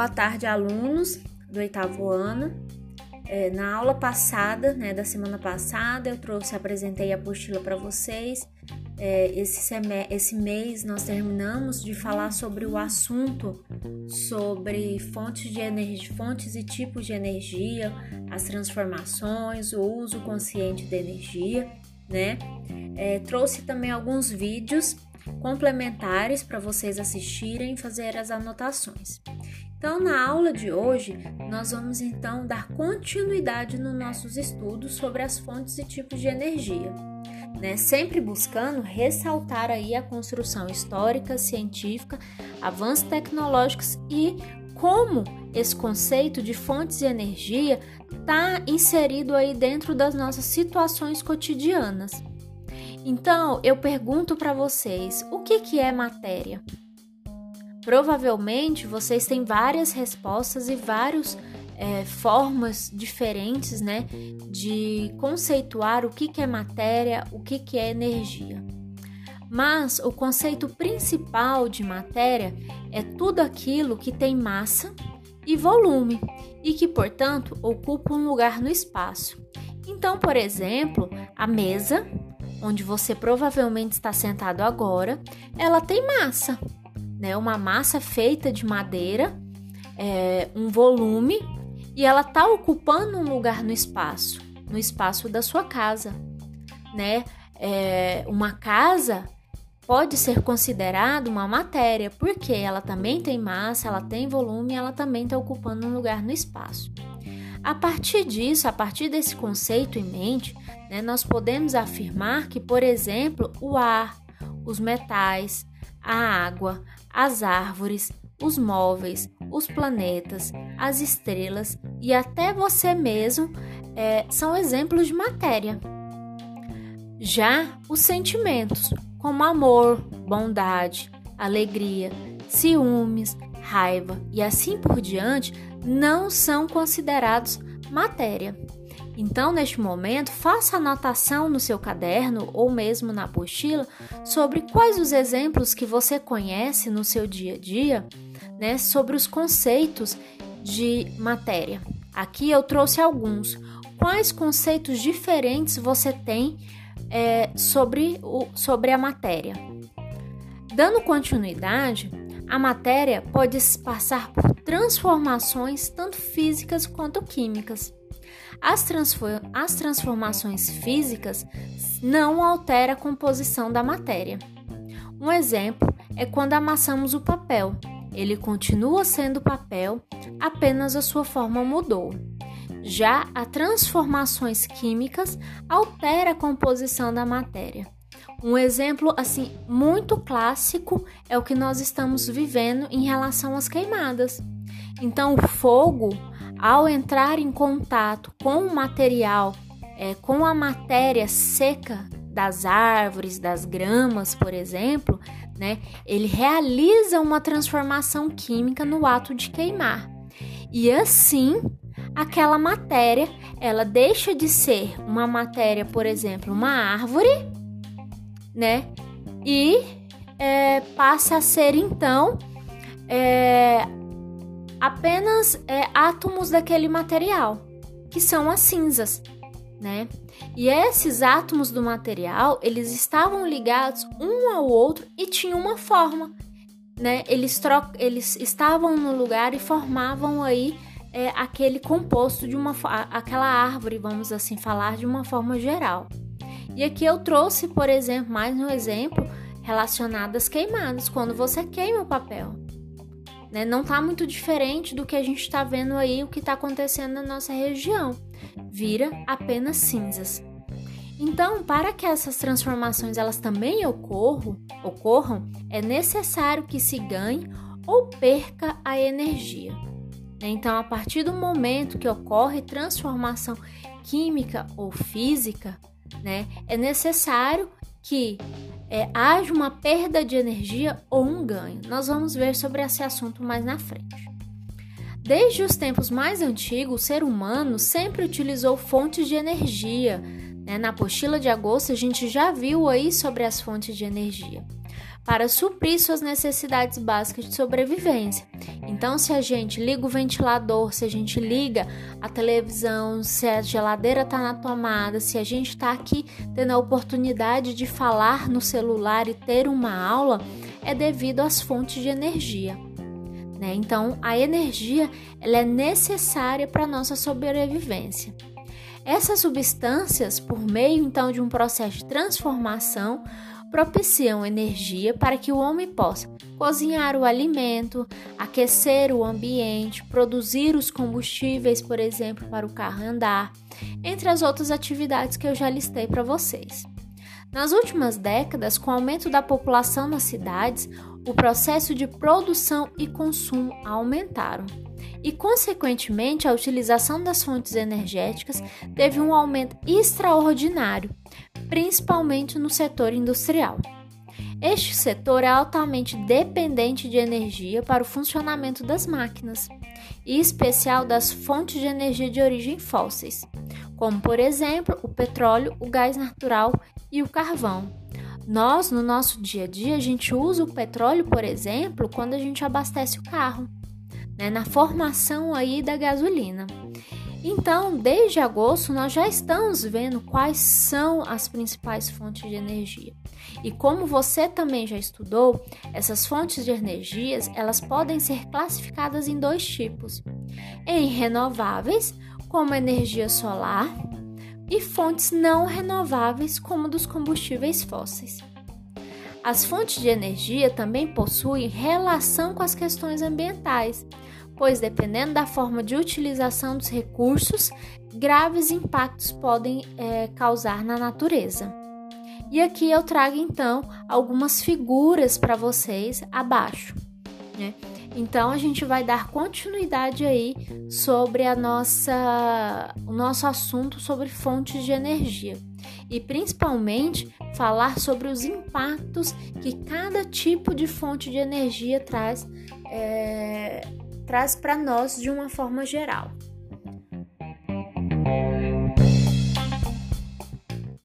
Boa tarde, alunos do oitavo ano. É, na aula passada, né, da semana passada, eu trouxe, apresentei a apostila para vocês. É, esse, esse mês nós terminamos de falar sobre o assunto sobre fontes de energia, fontes e tipos de energia, as transformações, o uso consciente da energia, né? É, trouxe também alguns vídeos complementares para vocês assistirem e fazer as anotações. Então, na aula de hoje, nós vamos então dar continuidade nos nossos estudos sobre as fontes e tipos de energia, né? Sempre buscando ressaltar aí a construção histórica, científica, avanços tecnológicos e como esse conceito de fontes de energia está inserido aí dentro das nossas situações cotidianas. Então, eu pergunto para vocês, o que, que é matéria? Provavelmente vocês têm várias respostas e várias é, formas diferentes né, de conceituar o que, que é matéria, o que, que é energia. Mas o conceito principal de matéria é tudo aquilo que tem massa e volume e que, portanto, ocupa um lugar no espaço. Então, por exemplo, a mesa, onde você provavelmente está sentado agora, ela tem massa né? Uma massa feita de madeira, é, um volume, e ela está ocupando um lugar no espaço, no espaço da sua casa, né? É, uma casa pode ser considerada uma matéria, porque ela também tem massa, ela tem volume, ela também está ocupando um lugar no espaço. A partir disso, a partir desse conceito em mente, né, nós podemos afirmar que, por exemplo, o ar, os metais, a água, as árvores, os móveis, os planetas, as estrelas e até você mesmo é, são exemplos de matéria. Já os sentimentos, como amor, bondade, alegria, ciúmes, raiva e assim por diante, não são considerados matéria. Então, neste momento, faça anotação no seu caderno ou mesmo na apostila sobre quais os exemplos que você conhece no seu dia a dia, né, sobre os conceitos de matéria. Aqui eu trouxe alguns. Quais conceitos diferentes você tem é, sobre, o, sobre a matéria? Dando continuidade, a matéria pode passar por transformações tanto físicas quanto químicas. As, as transformações físicas não alteram a composição da matéria. Um exemplo é quando amassamos o papel. Ele continua sendo papel, apenas a sua forma mudou. Já as transformações químicas altera a composição da matéria. Um exemplo assim muito clássico é o que nós estamos vivendo em relação às queimadas. Então, o fogo ao entrar em contato com o material, é, com a matéria seca das árvores, das gramas, por exemplo, né, ele realiza uma transformação química no ato de queimar. E assim, aquela matéria, ela deixa de ser uma matéria, por exemplo, uma árvore, né, e é, passa a ser então é, apenas é, átomos daquele material, que são as cinzas, né? E esses átomos do material, eles estavam ligados um ao outro e tinham uma forma, né? Eles, tro eles estavam no lugar e formavam aí é, aquele composto de uma aquela árvore, vamos assim falar, de uma forma geral. E aqui eu trouxe, por exemplo, mais um exemplo relacionado às queimadas, quando você queima o papel. Né? Não está muito diferente do que a gente está vendo aí, o que está acontecendo na nossa região. Vira apenas cinzas. Então, para que essas transformações elas também ocorram, ocorram, é necessário que se ganhe ou perca a energia. Né? Então, a partir do momento que ocorre transformação química ou física, né, é necessário que é, haja uma perda de energia ou um ganho. Nós vamos ver sobre esse assunto mais na frente. Desde os tempos mais antigos, o ser humano sempre utilizou fontes de energia. Né? Na apostila de agosto, a gente já viu aí sobre as fontes de energia. Para suprir suas necessidades básicas de sobrevivência. Então, se a gente liga o ventilador, se a gente liga a televisão, se a geladeira está na tomada, se a gente está aqui tendo a oportunidade de falar no celular e ter uma aula, é devido às fontes de energia. Né? Então, a energia ela é necessária para a nossa sobrevivência. Essas substâncias, por meio então de um processo de transformação, propiciam energia para que o homem possa cozinhar o alimento, aquecer o ambiente, produzir os combustíveis, por exemplo, para o carro andar, entre as outras atividades que eu já listei para vocês. Nas últimas décadas, com o aumento da população nas cidades, o processo de produção e consumo aumentaram. E, consequentemente, a utilização das fontes energéticas teve um aumento extraordinário, principalmente no setor industrial. Este setor é altamente dependente de energia para o funcionamento das máquinas, e especial das fontes de energia de origem fósseis, como por exemplo o petróleo, o gás natural e o carvão. Nós, no nosso dia a dia, a gente usa o petróleo, por exemplo, quando a gente abastece o carro, né, na formação aí da gasolina. Então, desde agosto, nós já estamos vendo quais são as principais fontes de energia. E como você também já estudou, essas fontes de energias, elas podem ser classificadas em dois tipos: em renováveis, como energia solar, e fontes não renováveis, como dos combustíveis fósseis. As fontes de energia também possuem relação com as questões ambientais, pois dependendo da forma de utilização dos recursos, graves impactos podem é, causar na natureza. E aqui eu trago então algumas figuras para vocês abaixo. Né? Então a gente vai dar continuidade aí sobre a nossa, o nosso assunto sobre fontes de energia e principalmente falar sobre os impactos que cada tipo de fonte de energia traz é, traz para nós de uma forma geral.